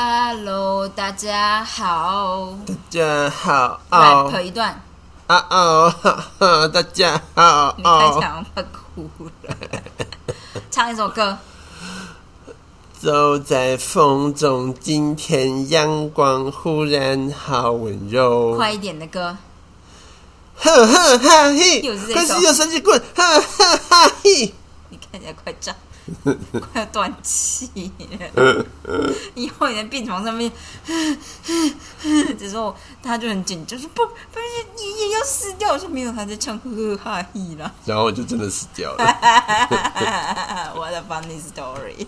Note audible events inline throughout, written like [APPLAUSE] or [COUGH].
Hello，大家好。大家好 rap 哦一段，啊哦，大家好你开哦。场快哭了。唱一首歌，走在风中，今天阳光忽然好温柔。快一点的歌。呵呵哈嘿又是这，首可是有神奇棍，呵呵哈嘿。你看起来快炸，快要断气了。以后你在病床上面，这时候他就很紧张，说不，不是你也要死掉。我说没有，他在唱呵呵哈嘿啦。然后我就真的死掉了。What a funny story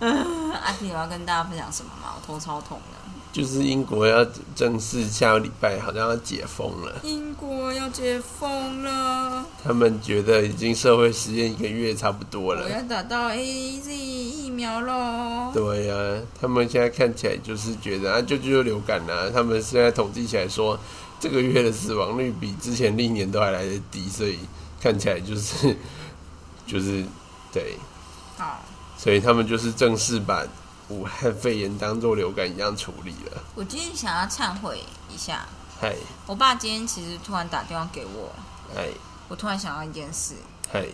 阿弟，我要跟大家分享什么吗？我头超痛的。就是英国要正式下个礼拜好像要解封了，英国要解封了，他们觉得已经社会实验一个月差不多我了。要打到 A Z 疫苗喽。对呀、他们现在看起来就是觉得啊，就就是流感啊。他们现在统计起来说，这个月的死亡率比之前历年都还来得低，所以看起来就是就是对，好，所以他们就是正式把武汉肺炎当做流感一样处理了。我今天想要忏悔一下，嗨我爸今天其实突然打电话给我，嗨我突然想到一件事。嗨，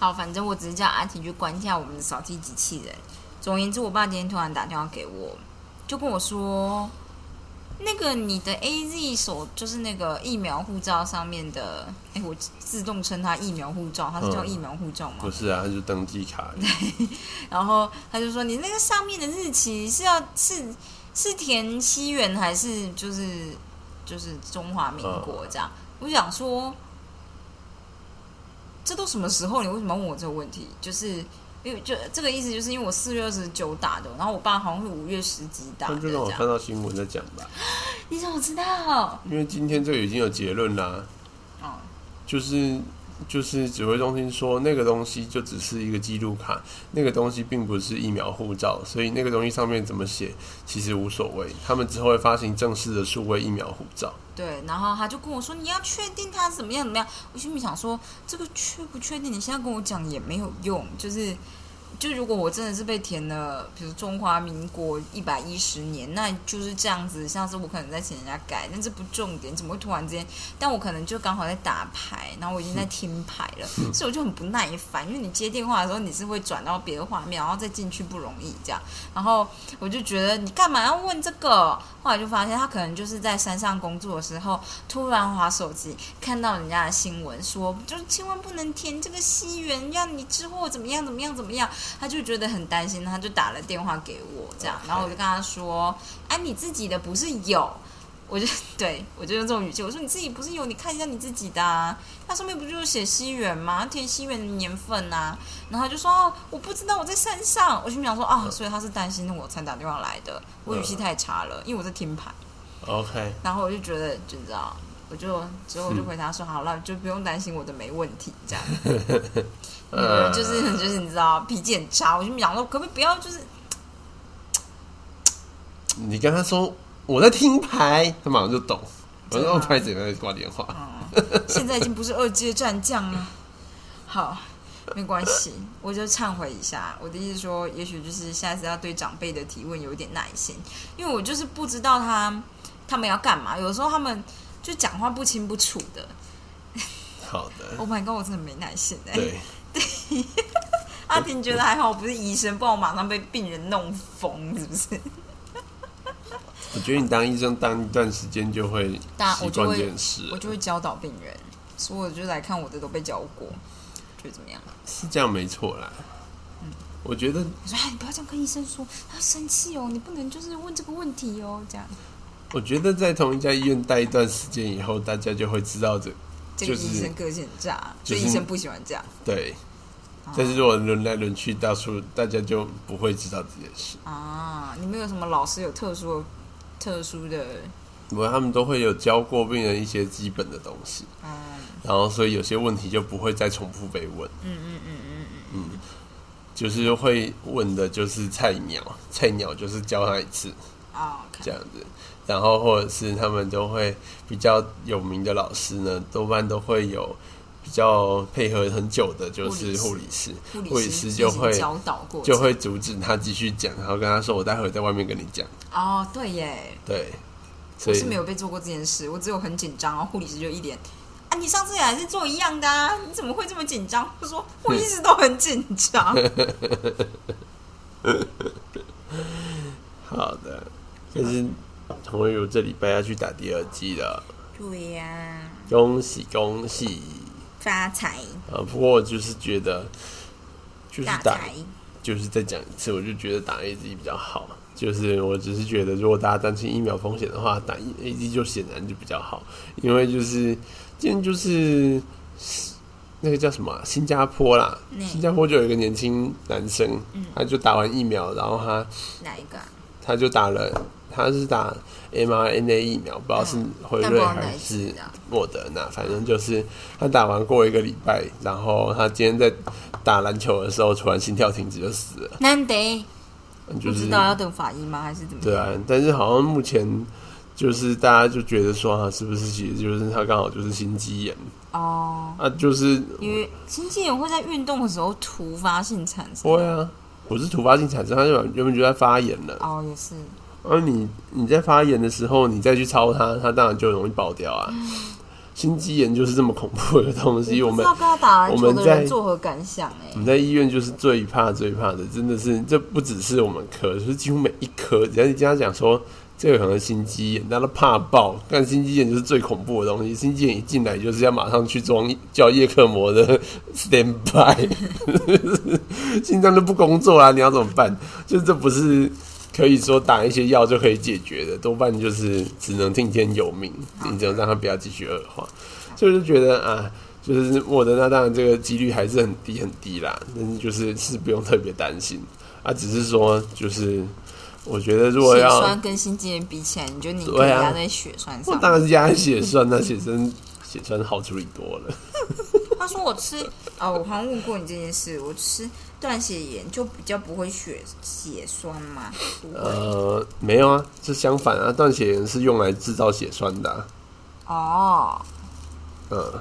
好，反正我只是叫阿婷去关一下我们的扫地机器人。总而言之，我爸今天突然打电话给我，就跟我说，那个你的 A Z 手就是那个疫苗护照上面的，哎，我自动称它疫苗护照，它是叫嗯疫苗护照吗？不是啊，它是登记卡。对 [LAUGHS] 然后他就说，你那个上面的日期是要是是填西元还是就是就是中华民国这样？我想说，这都什么时候？你为什么要问我这个问题？就是因为就这个意思，就是因为我四月二十九打的，然后我爸好像是五月十几打的这那就让我看。到新闻再讲吧，[GASPS] 你怎么知道？因为今天这个已经有结论啦。哦，就是就是指挥中心说那个东西就只是一个记录卡，那个东西并不是疫苗护照，所以那个东西上面怎么写其实无所谓。他们之后会发行正式的数位疫苗护照。对，然后他就跟我说你要确定他怎么样怎么样。我心里想说，这个确不确定？你现在跟我讲也没有用，就是。就如果我真的是被填了，比如中华民国一百一十年，那就是这样子。像是我可能在请人家改，但这不重点，怎么会突然之间？但我可能就刚好在打牌，然后我已经在听牌了，所以我就很不耐烦。因为你接电话的时候，你是会转到别的画面，然后再进去不容易这样。然后我就觉得你干嘛要问这个？后来就发现他可能就是在山上工作的时候，突然划手机看到人家的新闻说，就是千万不能填这个西元，让你之后怎么样怎么样怎么样，他就觉得很担心，他就打了电话给我这样，然后我就跟他说，哎，你自己的不是有？我就 [LAUGHS] 对我就用这种语气，我说你自己不是有？你看一下你自己的、啊，它上面不就是写西元吗？填西元的年份啊。然后他就说哦，我不知道我在山上。我心想说啊，所以他是担心我才打电话来的。我语气太差了，因为我在听牌。OK，然后我就觉得，就你知道，我就之后我就回答说，好了，就不用担心我的没问题，这样。[LAUGHS] [LAUGHS] 就是就是你知道脾气很差，我就想说，可不可以不要就是你跟他说我在听牌，他马上就懂。我真的吗说哦拍怎么挂电话？嗯，现在已经不是二阶战将了。好，没关系，我就忏悔一下。我的意思说，也许就是下次要对长辈的提问有一点耐心，因为我就是不知道他他们要干嘛，有时候他们就讲话不清不楚的。好的，Oh my god，我真的没耐心哎、对，[LAUGHS] 阿婷觉得还好，我不是医生，不然我马上被病人弄疯，是不是？[LAUGHS] 我觉得你当医生当一段时间就会习惯大我就会这件事我，就会教导病人，所以我就是来看我的都被教过，觉得怎么样？是这样没错啦。我觉得我说：“哎，你不要这样跟医生说，他生气哦，你不能就是问这个问题哦，这样。我觉得在同一家医院待一段时间以后，大家就会知道这这个就是医生个性很炸，就是所以医生不喜欢这样。对。哦但是如果轮来轮去，到处大家就不会知道这件事。啊，你们有什么老师有特殊、特殊的？不过他们都会有教过病人一些基本的东西，嗯然后所以有些问题就不会再重复被问。嗯嗯嗯嗯嗯，就是会问的就是菜鸟，菜鸟就是教他一次哦这样子，然后或者是他们都会比较有名的老师呢，多半都会有比较配合很久的，就是护护理师，护护理理师就会教导过，就会阻止他继续讲，然后跟他说：“我待会在外面跟你讲。哦，对耶，”对，所以我是没有被做过这件事，我只有很紧张，然后护理师就一脸。啊！你上次也还是做一样的啊，你怎么会这么紧张？我说我一直都很紧张。[LAUGHS] 好的，可是红友这礼拜要去打第二季了，对呀、恭喜恭喜！发财。啊，不过我就是觉得，就是打，就是再讲一次，我就觉得打 A Z 比较好。就是我只是觉得，如果大家担心疫苗风险的话，打 A Z 就显然就比较好，因为就是今天就是那个叫什么啊、新加坡啦，那新加坡就有一个年轻男生，嗯。他就打完疫苗，然后他哪一个、啊？他就打了，他是打 mRNA 疫苗，不知道是辉瑞还是的莫德纳，反正就是他打完过一个礼拜，然后他今天在打篮球的时候，突然心跳停止就死了，难得就是不知道要等法医吗？还是怎么样？对啊，但是好像目前就是大家就觉得说啊，是不是其实就是他刚好就是心肌炎哦，啊，就是因为心肌炎会在运动的时候突发性产生。会啊，不是突发性产生，他就原本就在发炎了。哦，也是。而你你在发炎的时候，你再去抄它，它当然就容易爆掉啊。心肌炎就是这么恐怖的东西，我们我们在人作何感想哎、我们在医院就是最怕最怕的，真的是这不只是我们科，就是几乎每一科，只要你跟他讲说这个可能是心肌炎，大家都怕爆。但心肌炎就是最恐怖的东西，心肌炎一进来就是要马上去装叫叶克膜的 [LAUGHS] stand by，[LAUGHS] 心脏都不工作啊，你要怎么办？[LAUGHS] 就这不是。可以说打一些药就可以解决的，多半就是只能听天由命，你只能让他不要继续恶化。所以我就觉得啊，就是莫德纳当然这个几率还是很低很低啦，但是就是是不用特别担心啊，只是说就是我觉得如果血要，栓跟心肌炎比起来，你觉得你可以对啊压在血栓上？我当然是压血栓，那血栓血栓好处理多了。他说我吃哦，我好像问过你这件事，我吃断血盐就比较不会血血栓嘛？呃，没有啊，是相反啊，断血盐是用来制造血栓的、啊，哦嗯，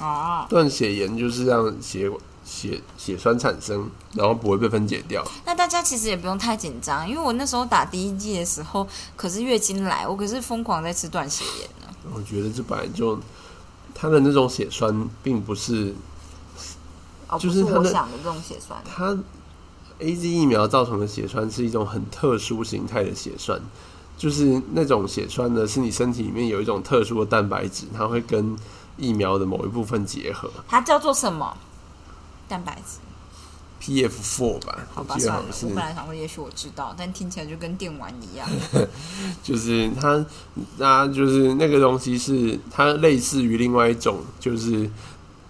哦，断血盐就是让血血血栓产生，然后不会被分解掉。那大家其实也不用太紧张，因为我那时候打第一剂的时候，可是月经来，我可是疯狂在吃断血盐呢。我觉得这本来就它的那种血栓并不是就是我想的这种血栓。他 A Z 疫苗造成的血栓是一种很特殊形态的血栓，就是那种血栓呢，是你身体里面有一种特殊的蛋白质，它会跟疫苗的某一部分结合它叫做什么？蛋白质？，P F four 吧，好吧，算了，我本，来想说，也许我知道，但听起来就跟电玩一样。[LAUGHS] 就是它，它就是那个东西是它类似于另外一种，就是。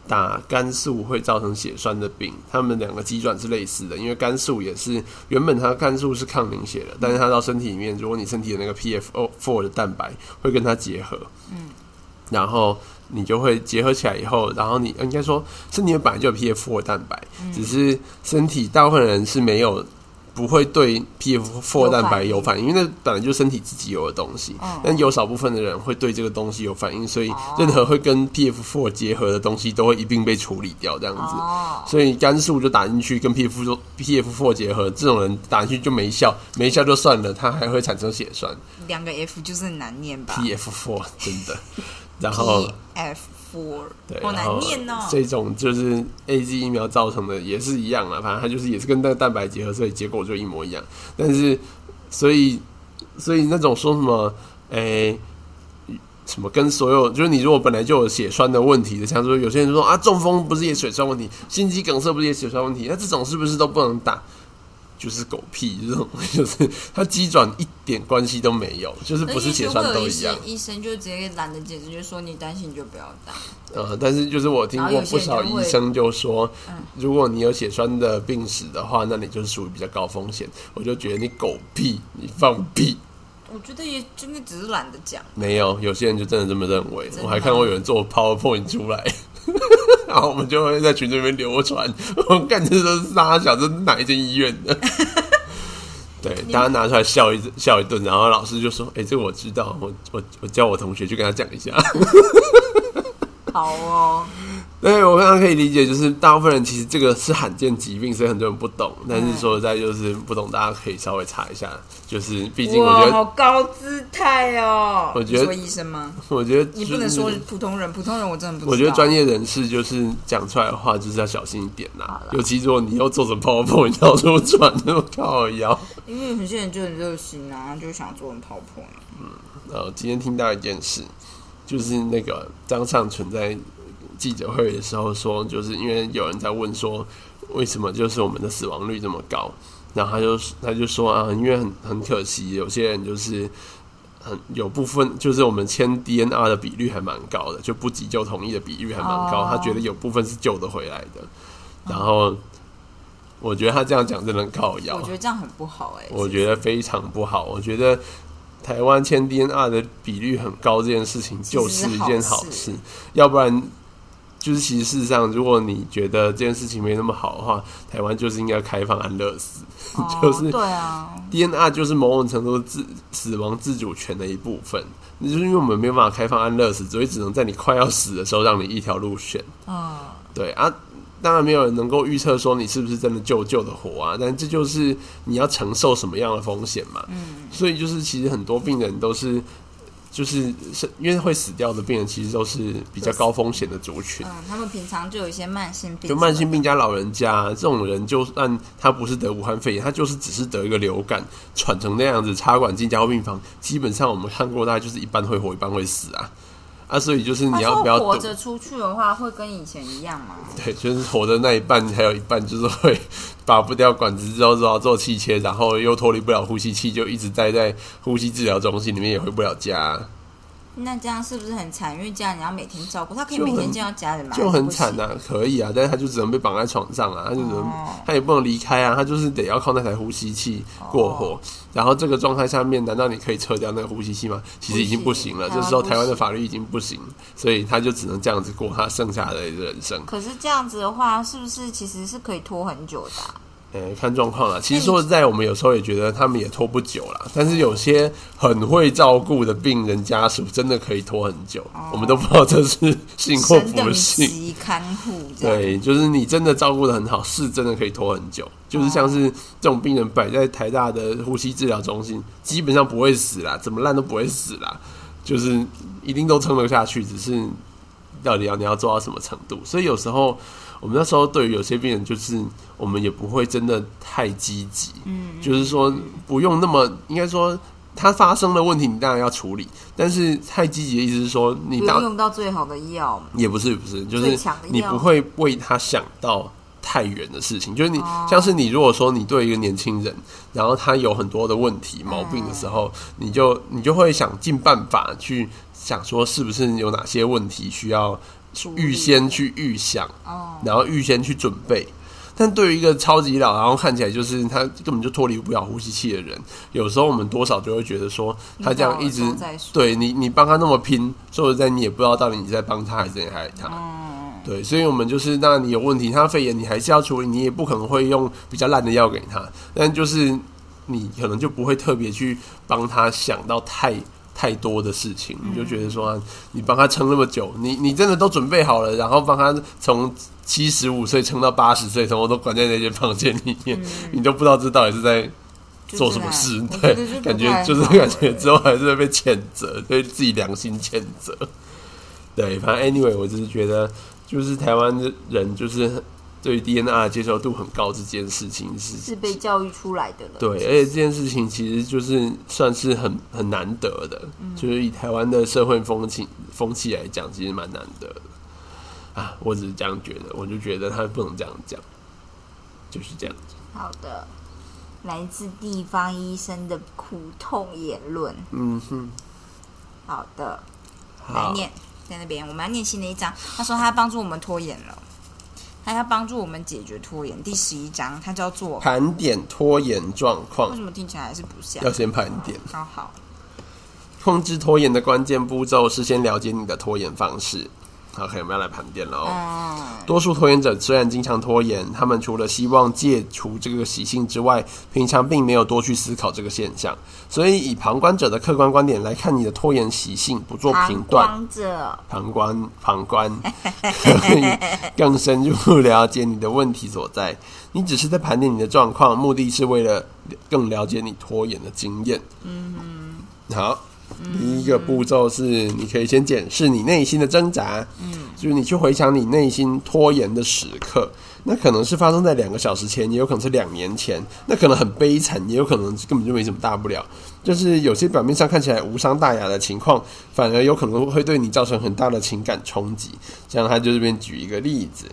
打肝素会造成血栓的病，它们两个机转是类似的，因为肝素也是原本它肝素是抗凝血的，但是它到身体里面，如果你身体的那个 P F O Four 的蛋白会跟它结合，嗯，然后你就会结合起来以后，然后你应该说身体本来就有 PF4 的蛋白，嗯只是身体大部分人是没有。不会对 PF4 蛋白有反应，因为那本来就身体自己有的东西。嗯但有少部分的人会对这个东西有反应，所以哦任何会跟 PF4 结合的东西都会一并被处理掉，这样子。哦，所以肝素就打进去，跟 PF PF4 结合，这种人打进去就没效，没效就算了，它还会产生血栓。两个 F 就是很难念吧 PF4 真的，然后 F four，对，好难念哦。这种就是 A Z 疫苗造成的也是一样啦，反正它就是也是跟那个蛋白结合，所以结果就一模一样。但是，所以所以那种说什么，诶、什么跟所有就是你如果本来就有血栓的问题的，像说有些人就说啊中风不是也血栓问题，心肌梗塞不是也血栓问题，那这种是不是都不能打？就是狗屁，这种 [LAUGHS] 就是它机转一点关系都没有，就是不是血栓都一样。医生就直接懒得解释，就说你担心你就不要打。呃，但是就是我听过不少医生就说，嗯如果你有血栓的病史的话，那你就是属于比较高风险。我就觉得你狗屁，你放屁。我觉得也真的只是懒得讲。没有，有些人就真的这么认为我还看过有人做 PowerPoint 出来，[LAUGHS] 然后我们就会在群里面流传。我干这都是大小，这是哪一间医院的？[LAUGHS] 对，大家拿出来笑一笑一顿，然后老师就说：“哎、这个我知道，我我我叫我同学去跟他讲一下。[LAUGHS] ”好哦，对我非常可以理解，就是大部分人其实这个是罕见疾病，所以很多人不懂。但是说实在，就是不懂，大家可以稍微查一下。就是毕竟我觉哇，得，好高姿态哦！我觉得你说医生吗？我觉得你不能说普通人，普通人我真的不知道。我觉得专业人士就是讲出来的话，就是要小心一点啦好啦。尤其如果你又做成 PowerPoint 到处转，那么靠腰。因为有些人就很热心啊，就想做成泡泡。嗯。呃，今天听到一件事，就是那个张尚存在记者会的时候说，就是因为有人在问说，为什么就是我们的死亡率这么高？然后他就他就说啊，因为很很可惜，有些人就是很有部分就是我们签 DNR 的比率还蛮高的，就不急救同意的比率还蛮高，哦他觉得有部分是救得回来的。然后我觉得他这样讲真的很靠腰，我觉得这样很不好哎、我觉得非常不好。我觉得台湾签 DNR 的比率很高这件事情就是一件好事，要不然就是其实事实上，如果你觉得这件事情没那么好的话，台湾就是应该开放安乐死。哦 [LAUGHS] 就是对啊，DNR 就是某种程度自死亡自主权的一部分，那就是因为我们没有办法开放安乐死，所以只能在你快要死的时候让你一条路选。嗯，对啊，当然没有人能够预测说你是不是真的救救的活啊，但这就是你要承受什么样的风险嘛。嗯，所以就是其实很多病人都是。就是是因为会死掉的病人，其实都是比较高风险的族群，嗯，他们平常就有一些慢性病，就慢性病加老人家这种人，就算他不是得武汉肺炎，他就是只是得一个流感，喘成那样子，插管进加护病房，基本上我们看过，大概就是一半会活，一半会死啊啊！所以就是你要不要活着出去的话，会跟以前一样吗？[LAUGHS] 对，就是活的那一半，还有一半就是会 [LAUGHS] 拔不掉管子之后，之后做气切，然后又脱离不了呼吸器，就一直待在呼吸治疗中心里面，也回不了家，那这样是不是很惨？因为这样你要每天照顾他，可以每天见到家人吗？就很惨啊，可以啊，但是他就只能被绑在床上啊，他就只能哦他也不能离开啊，他就是得要靠那台呼吸器过活。然后这个状态下面，难道你可以撤掉那个呼吸器吗？其实已经不行了，这时候台湾的法律已经不行，所以他就只能这样子过他剩下的人生。可是这样子的话，是不是其实是可以拖很久的啊、呃，看状况啦。其实说实在，我们有时候也觉得他们也拖不久啦。但是有些很会照顾的病人家属，真的可以拖很久。我们都不知道这是 [LAUGHS] 幸或不幸。级看护。对，就是你真的照顾的很好，是真的可以拖很久。就是像是这种病人摆在台大的呼吸治疗中心，基本上不会死啦，怎么烂都不会死啦，就是一定都撑得下去，只是到底要你要做到什么程度。所以有时候我们那时候对于有些病人，就是我们也不会真的太积极，嗯，就是说不用那么应该说。它发生的问题，你当然要处理，但是太积极的意思是说，你当不用用到最好的药。也不是不是，就是你不会为他想到太远的事情。就是你、哦像是你如果说你对一个年轻人，然后他有很多的问题毛病的时候，你就你就会想尽办法去想说是不是有哪些问题需要预先去预想，哦，然后预先去准备。但对于一个超级老，然后看起来就是他根本就脱离不了呼吸器的人，有时候我们多少就会觉得说，他这样一直对你，你帮他那么拼，说实在，你也不知道到底你在帮他还是在害他。嗯，对，所以我们就是，那你有问题，他肺炎你还是要处理，你也不可能会用比较烂的药给他，但就是你可能就不会特别去帮他想到太太多的事情，你就觉得说、啊，你帮他撑那么久，你你真的都准备好了，然后帮他从七十五岁撑到八十岁，什么都关在那间房间里面，你都不知道这到底是在做什么事，我对感觉就是感觉之后还是会被谴责，对自己良心谴责。对，反正 anyway，我只是觉得，就是台湾的人就是对于 DNR 的接受度很高这件事情是，是被教育出来的了。对，而且这件事情其实就是算是很很难得的，就是以台湾的社会风气风气来讲，其实蛮难得的。啊，我只是这样觉得，我就觉得他不能这样讲，就是这样子。好的，来自地方医生的苦痛言论。嗯哼，好的，来，念在那边，我们要念新的一章。他说他要帮助我们拖延了，他要帮助我们解决拖延。第十一章，它叫做盘点拖延状况为况什，么听起来还是不像？要先盘点。好好，控制拖延的关键步骤是先了解你的拖延方式。OK，我们要来盘点了哦。嗯，多数拖延者虽然经常拖延，他们除了希望戒除这个习性之外，平常并没有多去思考这个现象。所以，以旁观者的客观观点来看你的拖延习性，不做评旁断。观者，旁观，旁观，可以更深入了解你的问题所在。你只是在盘点你的状况，目的是为了更了解你拖延的经验。嗯好，第一个步骤是，你可以先检视你内心的挣扎。嗯，就是你去回想你内心拖延的时刻。那可能是发生在两个小时前，也有可能是两年前。那可能很悲惨，也有可能根本就没什么大不了。就是有些表面上看起来无伤大雅的情况，反而有可能会对你造成很大的情感冲击。像他就这边举一个例子，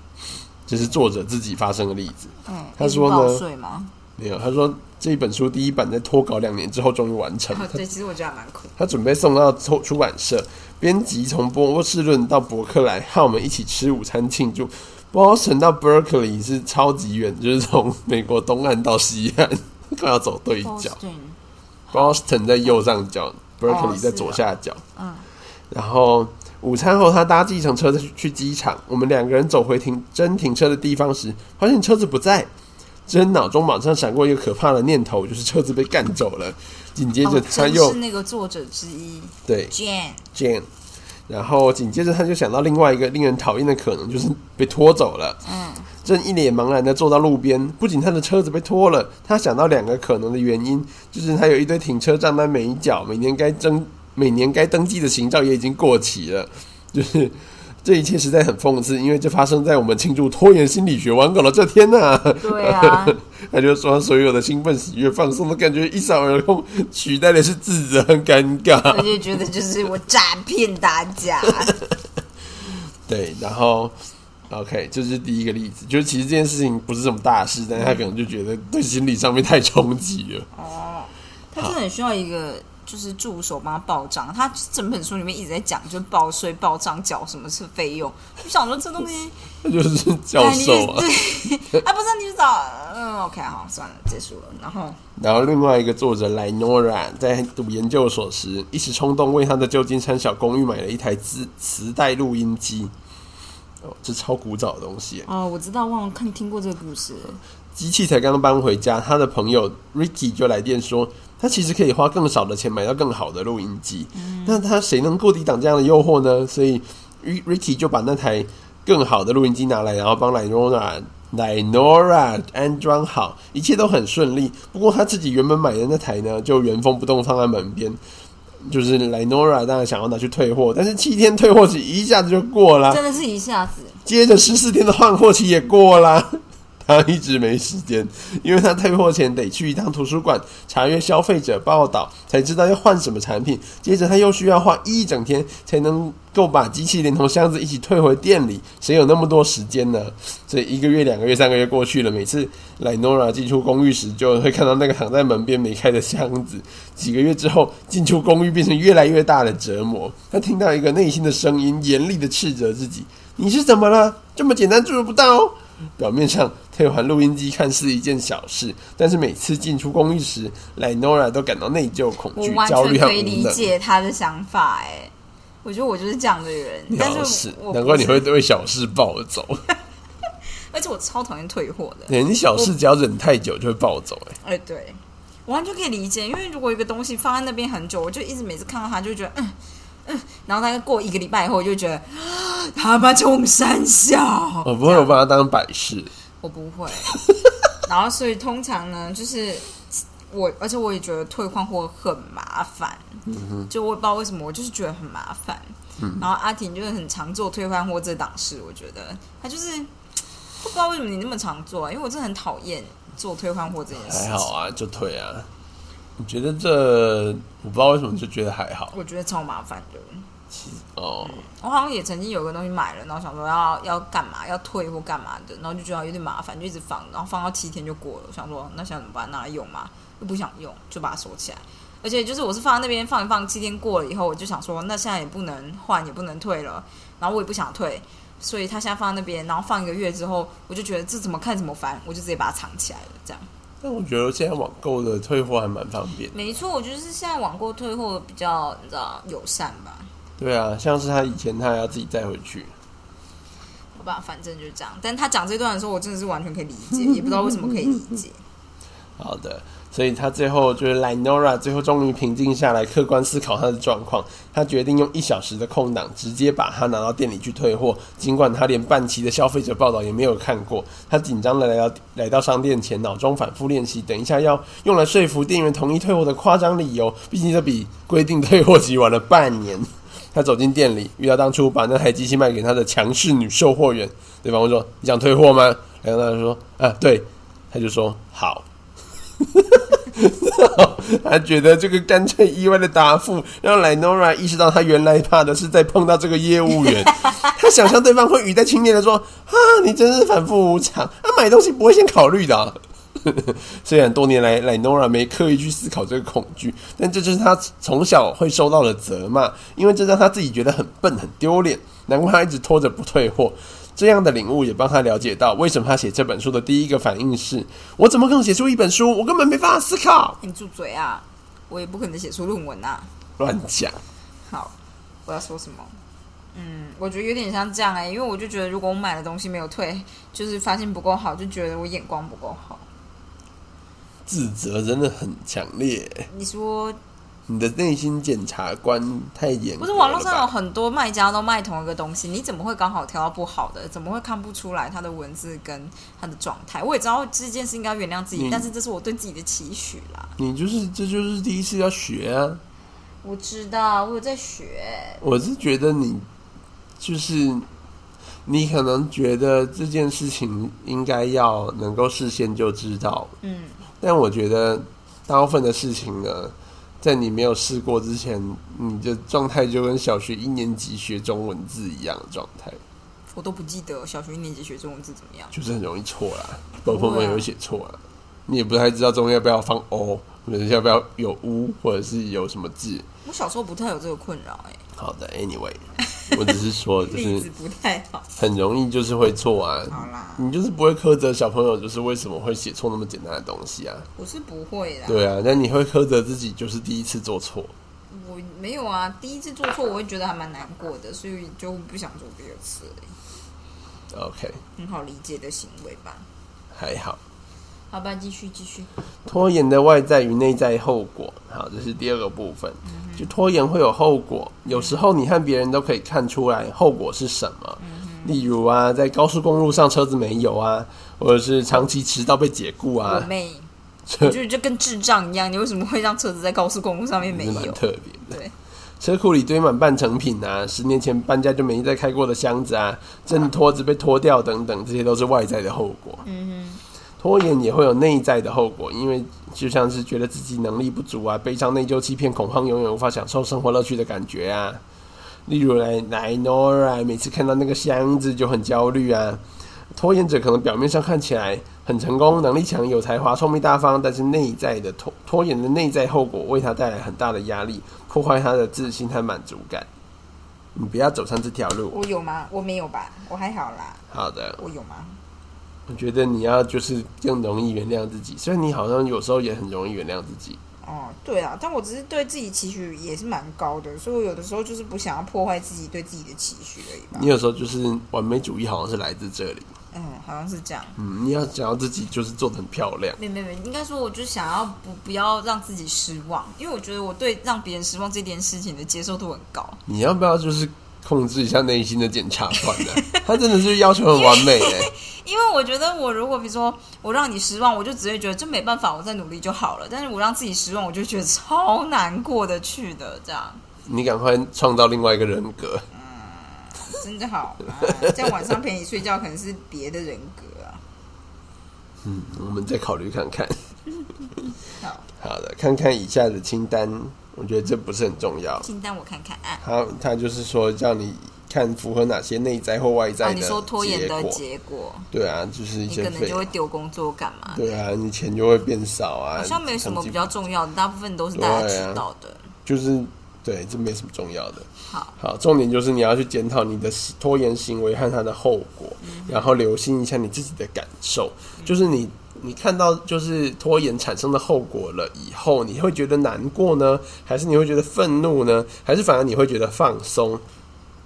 就是作者自己发生的例子。嗯，他说呢？没有，他说这一本书第一版在脱稿两年之后终于完成。哦对，其实我觉得还蛮酷。他准备送到出出版社，编辑从波士顿到伯克莱，和我们一起吃午餐庆祝。Boston 到 Berkeley 是超级远，[LAUGHS] 就是从美国东岸到西岸，[LAUGHS] 快要走对角。Boston Boston 在右上角，Berkeley 在左下角。嗯，然后午餐后，他搭计程车去去机场。我们两个人走回停真停车的地方时，发现车子不在。真脑中马上闪过一个可怕的念头，就是车子被干走了。紧接着哦他又、真是那个作者之一对 Jane，Jane，然后紧接着他就想到另外一个令人讨厌的可能，就是被拖走了。嗯，正一脸茫然的坐到路边，不仅他的车子被拖了，他想到两个可能的原因，就是他有一堆停车账单没缴，每年该登每年该登记的行照也已经过期了，就是。这一切实在很讽刺，因为这发生在我们庆祝拖延心理学完稿的这天呐、对啊，[LAUGHS] 他就说，所有的兴奋、喜悦、放松的感觉一扫而空，取代的是自责和尴尬。他就觉得就是我诈骗大家。[LAUGHS] 对，然后 OK，这是第一个例子，就是其实这件事情不是什么大事，但是他可能就觉得对心理上面太冲击了。哦，他真的很需要一个就是助手帮他报账。他整本书里面一直在讲，就是报税、报账、缴什么是费用。我想说这东西，[LAUGHS] 那就是教授啊。对，[LAUGHS] 啊不是你去找，嗯，OK，好，算了，结束了。然后然后另外一个作者莱诺拉在读研究所时，一时冲动为他的旧金山小公寓买了一台磁磁带录音机。哦，这超古早的东西。哦，我知道，忘了看听过这个故事。机器才刚搬回家，他的朋友 Ricky 就来电说，他其实可以花更少的钱买到更好的录音机。那他谁能够抵挡这样的诱惑呢？所以 Ri- Ricky 就把那台更好的录音机拿来，然后帮 Lenora Lenora 安装好，一切都很顺利。不过他自己原本买的那台呢，就原封不动放在门边。就是 Lenora 当然想要拿去退货，但是七天退货期一下子就过了。真的是一下子，接着十四天的换货期也过啦，他一直没时间，因为他退货前得去一趟图书馆查阅消费者报道，才知道要换什么产品。接着他又需要花一整天才能够把机器连同箱子一起退回店里，谁有那么多时间呢？所以一个月、两个月、三个月过去了，每次莱诺拉进出公寓时，就会看到那个躺在门边没开的箱子。几个月之后，进出公寓变成越来越大的折磨。他听到一个内心的声音，严厉的斥责自己。你是怎么了？这么简单做不到、哦？表面上退还录音机看似一件小事，但是每次进出公寓时，莱诺拉都感到内疚、恐惧、焦虑和全可以理。解他的想法。哎，我觉得我就是这样的人，但小是事，难怪你会对小事暴走。[LAUGHS] 而且我超讨厌退货的。对你小事只要忍太久就会暴走、哎，哎、对，我完全可以理解，因为如果一个东西放在那边很久，我就一直每次看到它就觉得嗯嗯，然后大概过一个礼拜以后，我就觉得啊他妈冲三小，我不会，我把它当摆饰。我不会。[LAUGHS] 然后所以通常呢，就是我，而且我也觉得退换货很麻烦，就我也不知道为什么，我就是觉得很麻烦。然后阿婷就是很常做退换货这档事，我觉得她就是不知道为什么你那么常做、啊，因为我真的很讨厌做退换货这件事情。还好啊，就退啊。你觉得这我不知道为什么就觉得还好我觉得超麻烦的。哦。我好像也曾经有个东西买了，然后想说要要干嘛，要退或干嘛的，然后就觉得有点麻烦，就一直放，然后放到七天就过了。我想说那现在怎么办？拿来用嘛？又不想用，就把它收起来。而且就是我是放在那边放一放，七天过了以后，我就想说那现在也不能换，也不能退了，然后我也不想退，所以他现在放在那边，然后放一个月之后，我就觉得这怎么看怎么烦，我就直接把它藏起来了，这样。但我觉得现在网购的退货还蛮方便。没错，我觉得是现在网购退货比较你知道友善吧。对啊，像是他以前他还要自己带回去，好吧，反正就是这样。但他讲这段的时候，我真的是完全可以理解，[LAUGHS] 也不知道为什么可以理解。好的，所以他最后就是 Linora 最后终于平静下来，客观思考他的状况。他决定用一小时的空档，直接把他拿到店里去退货。尽管他连半期的消费者报道也没有看过，他紧张的来到来到商店前，脑中反复练习，等一下要用来说服店员同意退货的夸张理由。毕竟这比规定退货期晚了半年。他走进店里，遇到当初把那台机器卖给他的强势女售货员。对方问说：“你想退货吗？”然后他说：“啊，对。”他就说：“好。[LAUGHS] ”他觉得这个干脆意外的答复，让莱诺拉意识到他原来怕的是再碰到这个业务员。[LAUGHS] 他想象对方会语带轻蔑的说：“啊，你真是反复无常，啊，买东西不会先考虑的。” [LAUGHS] 虽然多年来莱诺拉没刻意去思考这个恐惧，但这就是他从小会受到的责骂，因为这让他自己觉得很笨、很丢脸。难怪他一直拖着不退货。这样的领悟也帮他了解到，为什么他写这本书的第一个反应是：我怎么可能写出一本书？我根本没办法思考。你住嘴啊！我也不可能写出论文啊。乱讲。好，我要说什么？嗯，我觉得有点像这样哎，因为我就觉得，如果我买的东西没有退，就是发现不够好，就觉得我眼光不够好。自责真的很强烈。你说。你的内心检察官太严，不是网络上有很多卖家都卖同一个东西，你怎么会刚好挑到不好的？怎么会看不出来他的文字跟他的状态？我也知道这件事应该原谅自己，但是这是我对自己的期许啦。你就是这就是第一次要学啊！我知道，我有在学。我是觉得你就是你可能觉得这件事情应该要能够事先就知道，嗯，但我觉得大部分的事情呢。在你没有试过之前，你的状态就跟小学一年级学中文字一样的状态。我都不记得小学一年级学中文字怎么样，就是很容易错啦，包括没有写错了，你也不太知道中间要不要放 o，或者要不要有 u，或者是有什么字。我小时候不太有这个困扰，哎。好的，Anyway。我只是说，就是 [LAUGHS] 不太好，很容易就是会错啊。好啦，你就是不会苛责小朋友，就是为什么会写错那么简单的东西啊？我是不会的。对啊，那你会苛责自己，就是第一次做错。我没有啊，第一次做错，我会觉得还蛮难过的，所以就不想做第二次。OK，很好理解的行为吧？还好。好吧，继续继续。拖延的外在与内在后果，好，这是第二个部分。就拖延会有后果，有时候你和别人都可以看出来后果是什么。例如啊，在高速公路上车子没油啊，或者是长期迟到被解雇啊。我妹，我觉得就跟智障一样，你为什么会让车子在高速公路上面没有？特别对，车库里堆满半成品啊，十年前搬家就没再开过的箱子啊，正拖子被拖掉等等，这些都是外在的后果。嗯哼。拖延也会有内在的后果，因为就像是觉得自己能力不足啊，悲伤、内疚、欺骗、恐慌，永远无法享受生活乐趣的感觉啊。例如来来 Nora，每次看到那个箱子就很焦虑啊。拖延者可能表面上看起来很成功、能力强、有才华、聪明大方，但是内在的拖拖延的内在后果为他带来很大的压力，破坏他的自信和满足感。你不要走上这条路。我有吗？我没有吧？我还好啦。好的。我有吗？我觉得你要就是更容易原谅自己，虽然你好像有时候也很容易原谅自己。哦，对啊，但我只是对自己期许也是蛮高的，所以我有的时候就是不想要破坏自己对自己的期许而已。你有时候就是完美主义，好像是来自这里。嗯，好像是这样。嗯，你要想要自己就是做的很漂亮。没没没，应该说我就想要不不要让自己失望，因为我觉得我对让别人失望这件事情的接受度很高。你要不要就是控制一下内心的检察官呢？[LAUGHS] 他真的是要求很完美哎。因为我觉得，我如果比如说我让你失望，我就只会觉得这没办法，我再努力就好了。但是我让自己失望，我就觉得超难过的去的这样。你赶快创造另外一个人格。嗯，真的好。这样晚上陪你睡觉可能是别的人格啊。嗯，我们再考虑看看。[LAUGHS] 好好的，看看以下的清单，我觉得这不是很重要。清单我看看啊。他他就是说叫你。看符合哪些内在或外在的结果？对啊，就是一些你可能就会丢工作干嘛？对啊，你钱就会变少啊。好像没什么比较重要的，大部分都是大家知道的。就是对，这没什么重要的。好，好，重点就是你要去检讨你的拖延行为和它的后果，然后留心一下你自己的感受。就是你你看到就是拖延产生的后果了以后，你会觉得难过呢，还是你会觉得愤怒呢，还是反而你会觉得放松？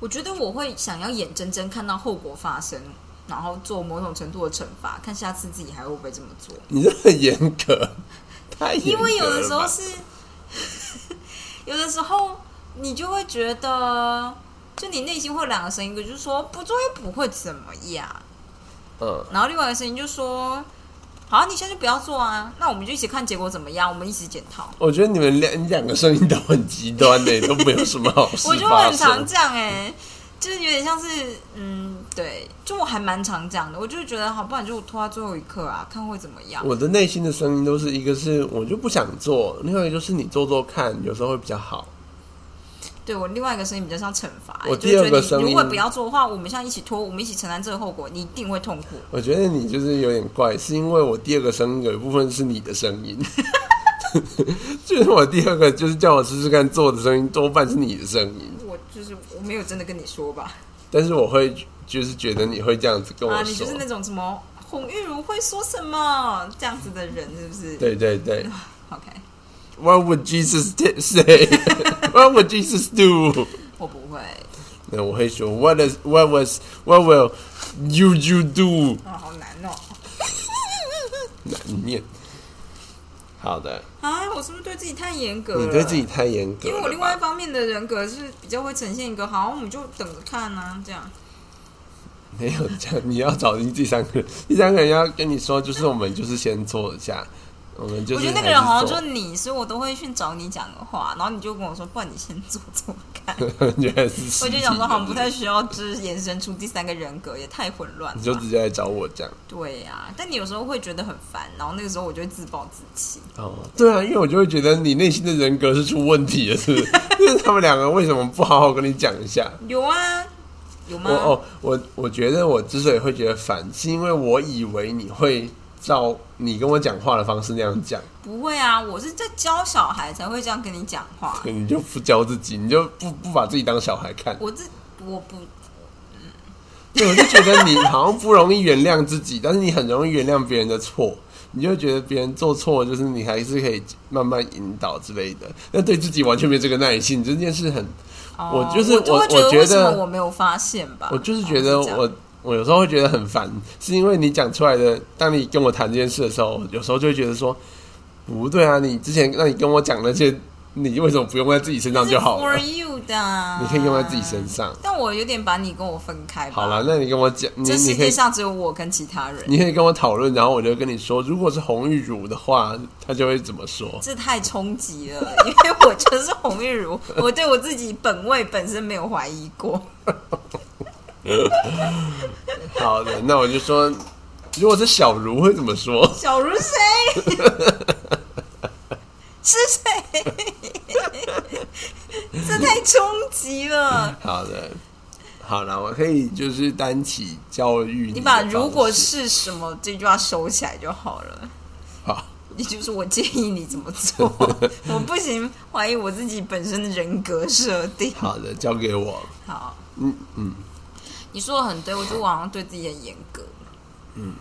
我觉得我会想要眼睁睁看到后果发生，然后做某种程度的惩罚，看下次自己还会不会这么做。[LAUGHS] 你这很严格，太格因为有的时候是，[LAUGHS] 有的时候你就会觉得，就你内心会有两个声音，一个就是说不做又不会怎么样，嗯，然后另外一个声音就说，好、啊，你现在就不要做啊，那我们就一起看结果怎么样，我们一起检讨。我觉得你们两两个声音都很极端呢，都没有什么好事我就很常生。这样哎、就是有点像是，嗯，对，就我还蛮常这样的，我就觉得好，不然就拖到最后一刻啊，看会怎么样。我的内心的声音都是一个是我就不想做，另外一个就是你做做看，有时候会比较好。对我另外一个声音比较像惩罚、我就觉得第二个声音你如果不要做的话，我们现在一起拖，我们一起承担这个后果，你一定会痛苦。我觉得你就是有点怪，是因为我第二个声音有一部分是你的声音，[LAUGHS] 就是我第二个就是叫我试试看做的声音，多半是你的声音。我就是我没有真的跟你说吧？但是我会就是觉得你会这样子跟我啊，说，你就是那种什么洪玉如会说什么这样子的人，是不是？对对对。[LAUGHS] OK，What would Jesus [LAUGHS] say? What would Jesus do? 我不会，那我会说 What is What was What will you you do? 哦，好难哦。难念。好的，啊，我是不是对自己太严格了？你对自己太严格了。因为我另外一方面的人格是比较会呈现一个，好，我们就等着看啊，这样。没有这样，你要找进第三个人，第三个人要跟你说，就是我们就是先做一下，我们就是我觉得那个人好像就是你，所以我都会去找你讲的话，然后你就跟我说，不然你先做做看。[LAUGHS] 原来是我就想说，好像不太需要，就是衍生出第三个人格，也太混乱你就直接来找我讲。对呀、但你有时候会觉得很烦，然后那个时候我就会自暴自弃。哦，对啊，因为我就会觉得你内心的人格是出问题了，是不是？就 [LAUGHS] 是他们两个为什么不好好跟你讲一下？有啊，有吗？我哦，我我觉得我之所以会觉得烦，是因为我以为你会照你跟我讲话的方式那样讲，不会啊，我是在教小孩才会这样跟你讲话。你就不教自己，你就不不把自己当小孩看。我这我不对，我就觉得你好像不容易原谅自己，但是你很容易原谅别人的错。你就觉得别人做错，就是你还是可以慢慢引导之类的。那对自己完全没有这个耐心，这件事很，哦我就是我我觉得我没有发现吧？我就是觉得我我有时候会觉得很烦，是因为你讲出来的，当你跟我谈这件事的时候，有时候就会觉得说，不对啊，你之前让你跟我讲那些，你为什么不用在自己身上就好了 For？you 的啊，你可以用在自己身上。但我有点把你跟我分开吧。好了，那你跟我讲，你这世界上只有我跟其他人，你可以跟我讨论，然后我就跟你说，如果是红玉茹的话，他就会怎么说。[LAUGHS] 这太冲击了，因为我就是洪玉茹，我对我自己本位本身没有怀疑过。[LAUGHS] 好的，那我就说，如果是小茹会怎么说？[LAUGHS] 小茹谁？是谁？[LAUGHS] 这太冲击了！好的，好了，我可以就是担起教育你把“如果是什么”这句话收起来就好了。好。也就是我建议你怎么做，我不行，怀疑我自己本身的人格设定。好的，交给我。好，嗯嗯，你说的很对，我觉得我好像对自己很严格。嗯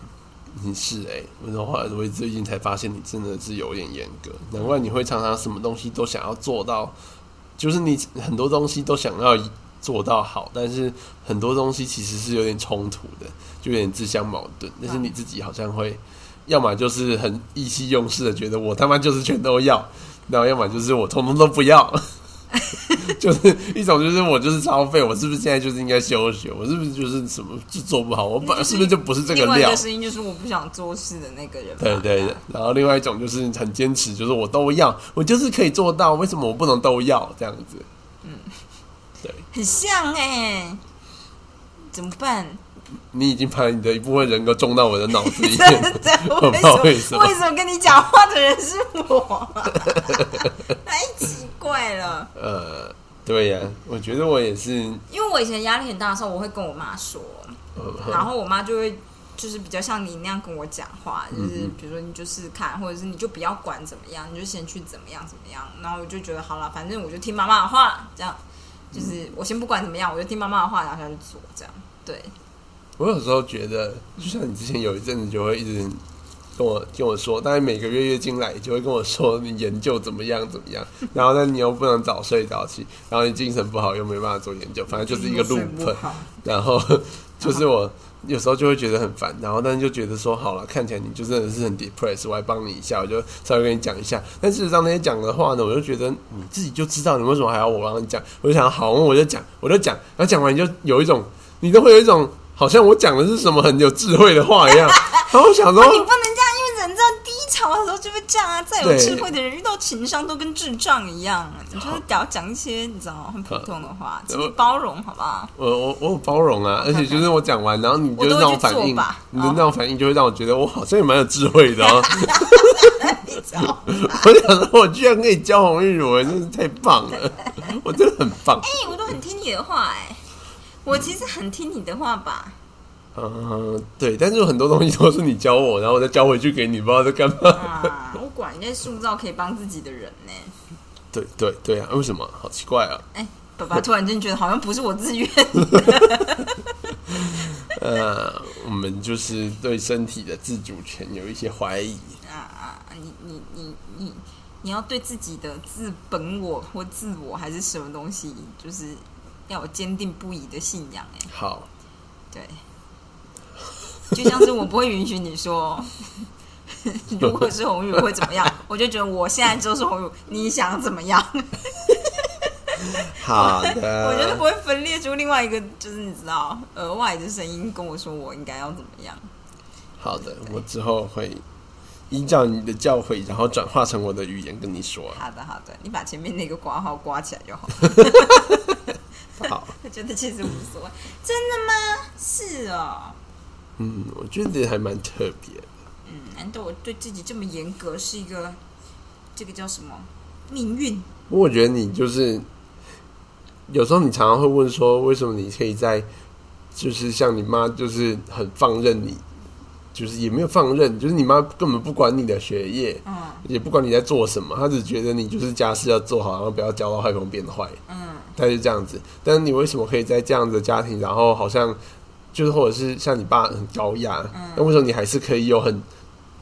你是哎、我的话，我最近才发现你真的是有点严格，难怪你会常常什么东西都想要做到，就是你很多东西都想要做到好，但是很多东西其实是有点冲突的，就有点自相矛盾。但是你自己好像会，要么就是很意气用事的觉得我他妈就是全都要，然后要么就是我通通都不要。[LAUGHS] 就是一种，就是我就是超废，我是不是现在就是应该休学？我是不是就是什么就做不好？我本是不是就不是这个料另外一个？声音就是我不想做事的那个人。对对对，然后另外一种就是很坚持，就是我都要，我就是可以做到，为什么我不能都要这样子？嗯，对很像哎、怎么办？你已经把你的一部分人格种到我的脑子里面，[LAUGHS] 的？[LAUGHS] 我不知道为什么为什么跟你讲话的人是我？[LAUGHS] 太奇怪了。呃，对呀、我觉得我也是，因为我以前压力很大的时候，我会跟我妈说，呃，然后我妈就会就是比较像你那样跟我讲话，就是嗯比如说你就试试看，或者是你就不要管怎么样，你就先去怎么样怎么样。然后我就觉得好了，反正我就听妈妈的话，这样就是我先不管怎么样，我就听妈妈的话，然后下去做，这样对。我有时候觉得，就像你之前有一阵子就会一直跟我跟我说，大概每个月月经来就会跟我说你研究怎么样怎么样，然后但你又不能早睡早起，然后你精神不好又没办法做研究，反正就是一个睡 loop [LAUGHS] 然后就是我有时候就会觉得很烦，然后但是就觉得说好了，看起来你就真的是很 depressed，我来帮你一下，我就稍微跟你讲一下。但事实上那些讲的话呢，我就觉得你自己就知道，你为什么还要我帮你讲？我就想好，我就讲，我就讲，然后讲完你就有一种，你都会有一种好像我讲的是什么很有智慧的话一样。[LAUGHS] 然后我想说，你不能这样，因为人在低潮的时候就会这样啊。再有智慧的人遇到情商都跟智障一样，你就是要讲一些你知道很普通的话，请你包容好不好？我我我有包容啊，而且就是我讲完，然后你就是那种反应吧，你的那种反应就会让我觉得我好像也蛮有智慧的哦。[LAUGHS] 你知道？[LAUGHS] 我想说，我居然可以教红玉乳，真是太棒了，我真的很棒。哎、我都很听你的话哎、我其实很听你的话吧。嗯，对，但是有很多东西都是你教我，然后我再教回去给你，不知道在干嘛。啊，我管人家塑造可以帮自己的人呢、对对对啊，为什么？好奇怪啊！哎、爸爸突然间觉得好像不是我自愿。[LAUGHS] 呃，我们就是对身体的自主权有一些怀疑。啊啊！你你你你你要对自己的自本我或自我还是什么东西，就是要有坚定不移的信仰。哎，好，对，就像是我不会允许你说，[LAUGHS] 如果是红宇会怎么样，[LAUGHS] 我就觉得我现在就是红宇，你想怎么样？好的，[LAUGHS] 我觉得不会分裂出另外一个，就是你知道额外的声音跟我说我应该要怎么样。好的，我之后会依照你的教诲，然后转化成我的语言跟你说。好的，好的，你把前面那个挂号挂起来就好。好，[LAUGHS] 我觉得其实无所谓。真的吗？是哦。嗯，我觉得还蛮特别的。嗯，难道我对自己这么严格是一个这个叫什么命运？不过我觉得你就是有时候你常常会问说，为什么你可以在就是像你妈就是很放任你，就是也没有放任，就是你妈根本不管你的学业，嗯也不管你在做什么，她只觉得你就是家事要做好，然后不要教到坏风变坏，嗯大概是这样子。但是你为什么可以在这样的家庭，然后好像就是或者是像你爸很高压，嗯那为什么你还是可以有很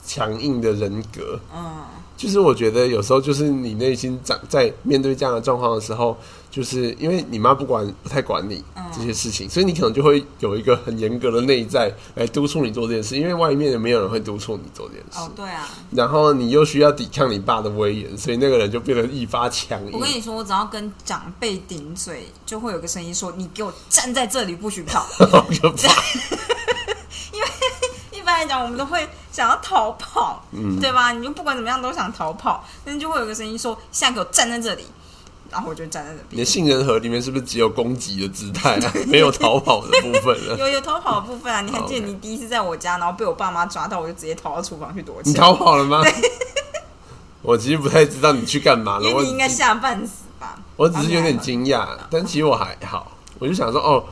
强硬的人格？嗯就是我觉得有时候就是你内心长在面对这样的状况的时候，就是因为你妈不管不太管你嗯这些事情，所以你可能就会有一个很严格的内在来督促你做这件事，因为外面也没有人会督促你做这件事。哦，对啊，然后你又需要抵抗你爸的威严，所以那个人就变得愈发强硬我。跟你说，我只要跟长辈顶嘴，就会有个声音说：“你给我站在这里，不许跑。好可怕！” [LAUGHS] 一般来讲，我们都会想要逃跑，嗯对吧？你就不管怎么样都想逃跑，但是就会有个声音说：“现在给我站在这里。”然后我就站在那边你的。杏仁核里面是不是只有攻击的姿态啊？没有逃跑的部分了？有有逃跑的部分啊！[LAUGHS] [LAUGHS] 你还记得你第一次在我家，然后被我爸妈抓到，我就直接逃到厨房去躲你起来。逃跑了吗？[LAUGHS] 我其实不太知道你去干嘛了。我因为你应该吓半死吧？我只是有点惊讶，但其实我还好。我就想说，哦，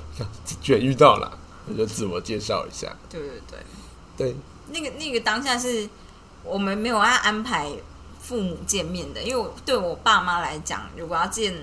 居然遇到了，我就自我介绍一下。对对对，对，那个那个当下是我们没有要安排父母见面的，因为我对我爸妈来讲，如果要见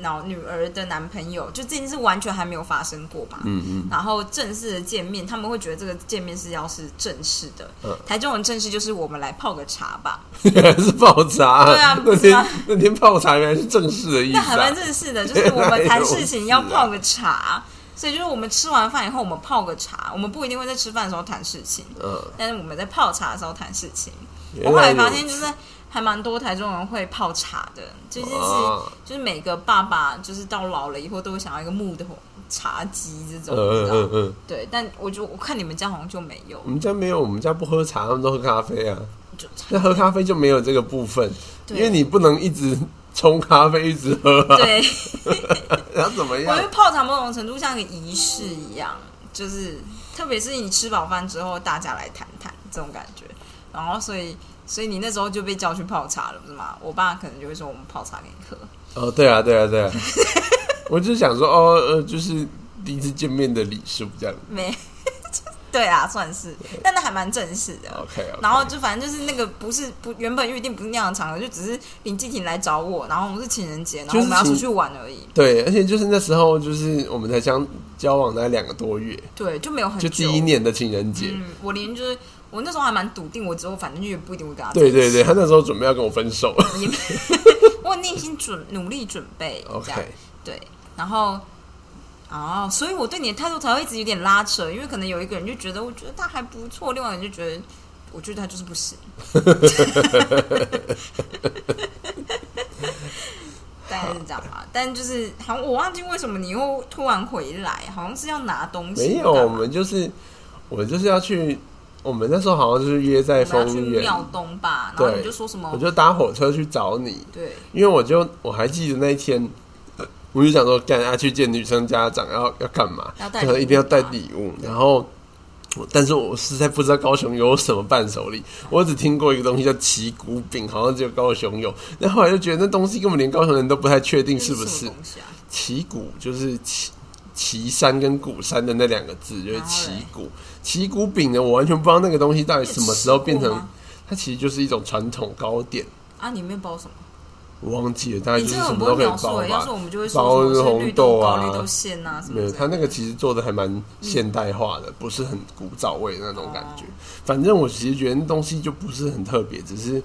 老女儿的男朋友，就这件事完全还没有发生过吧。嗯嗯，然后正式的见面，他们会觉得这个见面是要是正式的。嗯台中人正式就是我们来泡个茶吧，原 [LAUGHS] 来是泡茶。对啊不那天那天泡茶原来是正式的意思啊那还蛮。正式的，就是我们谈事情要 [LAUGHS] 泡个茶。所以就是我们吃完饭以后，我们泡个茶，我们不一定会在吃饭的时候谈事情，嗯，但是我们在泡茶的时候谈事情。我原后来有发现，就是还蛮多台中人会泡茶的，这件事哦就是每个爸爸就是到老了以后都会想要一个木头茶几这种，嗯嗯嗯，对，但我就我看你们家好像就没有。我，们家没有，我们家不喝茶，他们都喝咖啡啊。就那喝咖啡就没有这个部分，因为你不能一直冲咖啡一直喝啊。对，[LAUGHS] 然后怎么样我觉得？泡茶某种程度像一个仪式一样，就是特别是你吃饱饭之后，大家来谈谈这种感觉，然后所以所以你那时候就被叫去泡茶了，不是吗？我爸可能就会说我们泡茶给你喝，哦，对啊，对啊，对啊。我就想说，哦，呃，就是第一次见面的礼数这样。[LAUGHS] 没，对啊，算是，但那还蛮正式的。OK，, 然后就反正就是那个不是不原本预定不是那样的场合，就只是林继廷来找我，然后我们是情人节，然后我们要出去玩而已。对，而且就是那时候，就是我们才相交往大概两个多月，对，就没有很久。就第一年的情人节。嗯，我连就是我那时候还蛮笃定，我之后反正就也不一定会跟他对对对，他那时候准备要跟我分手。也 [LAUGHS] 我内心准努力准备 OK，对，然后哦，所以我对你的态度才会一直有点拉扯，因为可能有一个人就觉得我觉得他还不错，另外一个人就觉得我觉得他就是不行。大概是这样吧，但就是好像我忘记为什么你又突然回来，好像是要拿东西。没有，我们就是我就是要去，我们那时候好像就是约在丰原，庙东吧，然后对你就说什么我？就搭火车去找你，对，因为我就我还记得那一天，呃我就想说，干要去见女生家长要要干嘛？可能一定要带礼物，然后。但是我实在不知道高雄有什么伴手礼，我只听过一个东西叫旗鼓饼，好像只有高雄有。那后来就觉得那东西根本连高雄人都不太确定是不是？旗鼓，就是旗旗山跟鼓山的那两个字，就是旗嘞鼓。旗鼓饼呢，我完全不知道那个东西到底什么时候变成它其实就是一种传统糕点。啊，里面包什么？我忘记了，大概就是什么都可以包吧是。我们就会包红豆啊绿豆馅啊什么没有。它那个其实做的还蛮现代化的，不是很古早味的那种感觉哦。反正我其实觉得那东西就不是很特别，只是，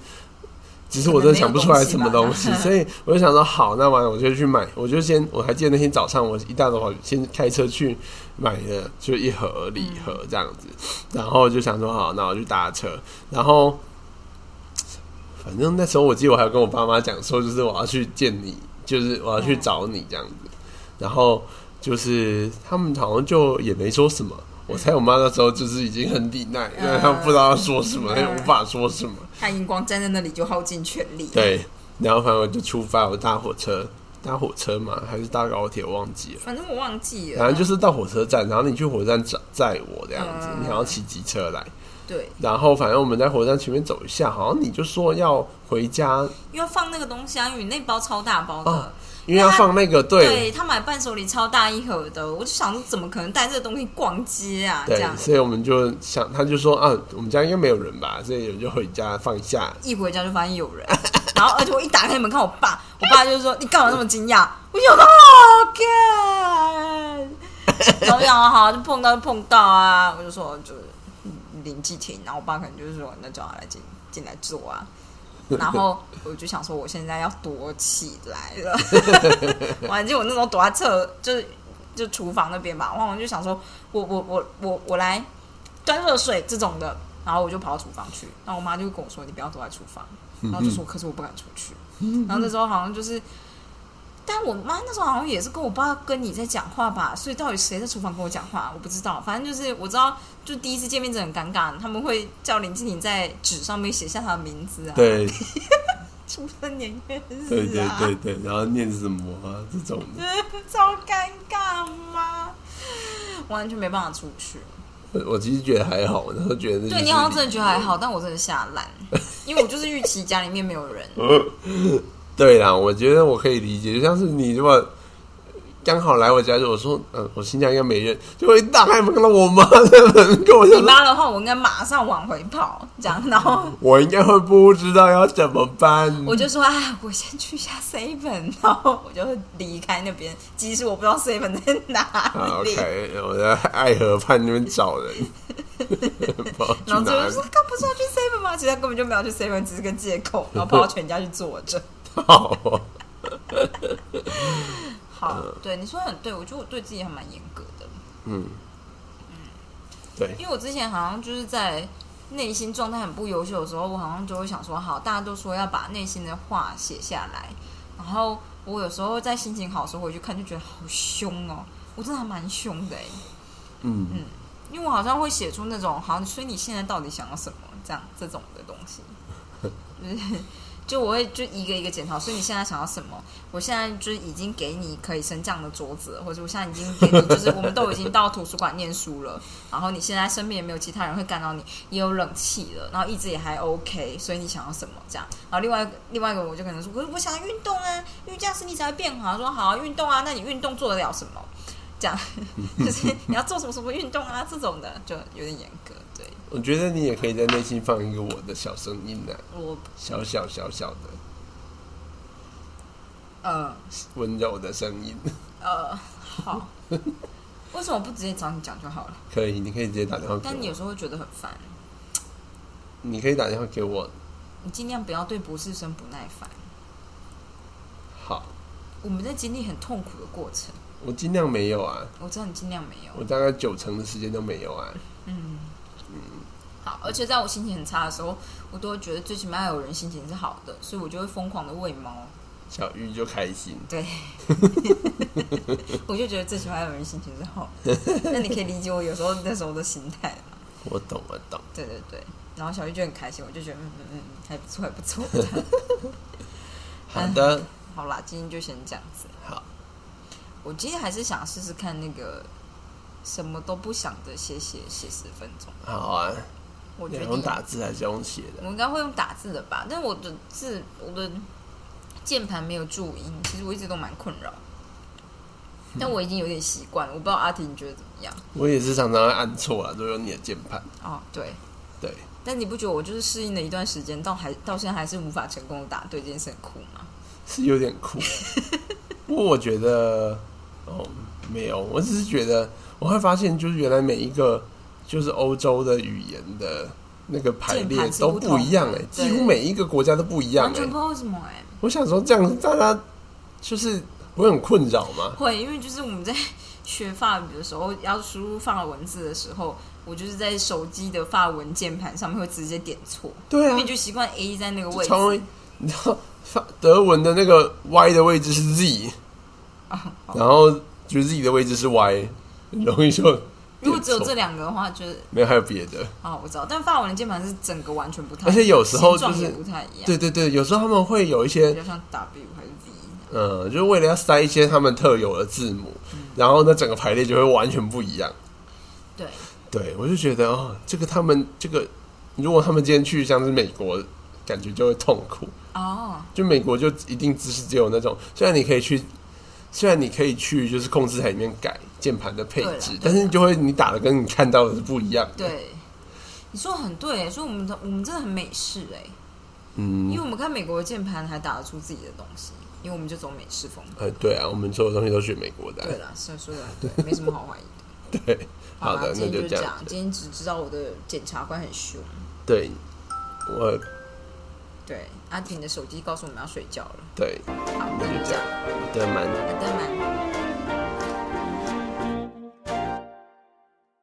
只是我真的想不出来什么东西 [LAUGHS] 所以我就想说，好，那完了我就去买，我就先，我还记得那天早上我一大早先开车去买的，就一盒礼盒这样子，然后就想说，好，那我去搭车，然后。反正那时候我记得我还有跟我爸妈讲说，就是我要去见你，就是我要去找你这样子。然后就是他们好像就也没说什么。我猜我妈那时候就是已经很抵耐，因为她不知道要说什么，嗯她也无法说什么。她荧光站在那里就耗尽全力。，对，然后反正我就出发，我搭火车，搭火车嘛，还是搭高铁，我忘记了。反正我忘记了。反正就是到火车站，然后你去火车站载载我这样子，嗯你还要骑机车来。对，然后反正我们在火车站前面走一下，好像你就说要回家，因为放那个东西啊，因为你那包超大包的。哦因为要放那个对对他买伴手礼超大一盒的，我就想说怎么可能带这个东西逛街啊？这对样，所以我们就想，他就说啊，我们家应该没有人吧，所以我就回家放下。一回家就发现有人，[LAUGHS] 然后而且我一打开门看我爸，我爸就是说你干嘛那么惊讶？我 [LAUGHS] 想说哦，干，然后好就碰到就碰到啊，我就说就是林继廷，然后我爸可能就是说那叫他来进进来坐啊。[LAUGHS] 然后我就想说，我现在要躲起来了。[LAUGHS] 我还记得我那时候躲在厕，就是就厨房那边吧。然后我就想说，我我我我我来端热水这种的。然后我就跑到厨房去，然后我妈就跟我说：“你不要躲在厨房。”然后就说：“可是我不敢出去。”然后那时候好像就是，但我妈那时候好像也是跟我爸跟你在讲话吧，所以到底谁在厨房跟我讲话，我不知道。反正就是我知道，就第一次见面真的很尴尬，他们会叫林静婷在纸上面写下她的名字啊，，对出生年月日对对啊，对对，然后念什么啊这种的，[LAUGHS] 超尴尬吗？完全没办法出去。我我其实觉得还好，我那时候觉得对你好像真的觉得还好，但我真的吓烂，因为我就是预期家里面没有人。[LAUGHS] 对啦，我觉得我可以理解，就像是你如果刚好来我家，就我说，嗯，我新疆应该没人，结果一打开门看到我妈 [LAUGHS] 在门跟我你妈的话，我应该马上往回跑，这样，然后我应该会不知道要怎么办。我就说，哎，我先去一下 seven，然后我就离开那边，即使我不知道 seven 在哪里。OK，我在爱河畔那边找人，[LAUGHS] 然后就说，刚不是要去 seven 吗？其实他根本就没有去 seven，只是个借口，然后跑到全家去坐着。好，好，对你说得很对，我觉得我对自己还蛮严格的。嗯，对，因为我之前好像就是在内心状态很不优秀的时候，我好像就会想说，好，大家都说要把内心的话写下来，然后我有时候在心情好的时候回去看，就觉得好凶哦，我真的还蛮凶的哎，嗯因为我好像会写出那种，好，所以你现在到底想要什么，这样这种的东西，[LAUGHS] 就是就我会就一个一个检讨，所以你现在想要什么？我现在就是已经给你可以升降的桌子，或者我现在已经给你，就是我们都已经到图书馆念书了，然后你现在身边也没有其他人会干扰你，也有冷气了，然后一直也还 OK，所以你想要什么这样？然后另外另外一个我就可能说，我我想要运动啊，因为这样身体才会变好。说好，运动啊，那你运动做得了什么？这样 [LAUGHS] 就是你要做什么什么运动啊，这种的就有点严格。对我觉得你也可以在内心放一个我的小声音呢、我小小小小的呃温柔的声音，呃好，为什么不直接找你讲就好了？可以，你可以直接打电话给但你有我。时候会觉得很烦。你可以打电话给我。你尽量不要对博士生不耐烦。好，我们在经历很痛苦的过程。我尽量没有啊，我知道你尽量没有。我大概九成的时间都没有啊。嗯嗯好，而且在我心情很差的时候，我都会觉得最起码有人心情是好的，所以我就会疯狂的喂猫。小玉就开心。对，[LAUGHS] 我就觉得最起码有人心情是好的。那你可以理解我有时候那时候的心态吗？我懂，我懂。对对对，然后小玉就很开心，我就觉得嗯嗯嗯嗯还不错还不错。[LAUGHS] 好的，[LAUGHS] 好啦，今天就先这样子。好，我今天还是想试试看那个什么都不想的写写写十分钟。好啊。我用打字还是用写的？我应该会用打字的吧，但我的字我的键盘没有注音，其实我一直都蛮困扰。但我已经有点习惯了，我不知道阿婷你觉得怎么样？我也是常常会按错啊，都用你的键盘。哦，对对。但你不觉得我就是适应了一段时间，到还到现在还是无法成功的打对这件事很酷吗？是有点酷，[LAUGHS] 不过我觉得哦没有，我只是觉得我会发现，就是原来每一个。就是欧洲的语言的那个排列都不一样哎，几乎每一个国家都不一样哎。完全不知道为什么哎。我想说这样大家就是不会很困扰吗？会，因为就是我们在学法语的时候，要输入法文字的时候，我就是在手机的法文键盘上面会直接点错。对啊，因为就习惯 A 在那个位置。你知道法德文的那个 Y 的位置是 Z，[LAUGHS] 然后就 Z 的位置是 Y，容易说。如果只有这两个的话，就是没有还有别的啊，我知道。但法文的键盘是整个完全不太，而且有时候就是不太一样。对对对，有时候他们会有一些，比较像 W 还是 V。嗯，就是为了要塞一些他们特有的字母，然后那整个排列就会完全不一样。对，对我就觉得哦，这个他们这个，如果他们今天去像是美国，感觉就会痛苦哦。就美国就一定只是只有那种，虽然你可以去，虽然你可以去就是控制台里面改。键盘的配置，但是就会你打的跟你看到的是不一样的。对，你说的很对，所以我们的我们真的很美式哎，嗯，因为我们看美国的键盘还打得出自己的东西，因为我们就走美式风格。呃，对啊，我们所有东西都学美国的。对啦，所以说的对，没什么好怀疑的。[LAUGHS] 对，好的，那就这样。今天只知道我的检察官很凶。对，我。对，阿婷的手机告诉我们要睡觉了。对，好，那就这样。德曼，德曼。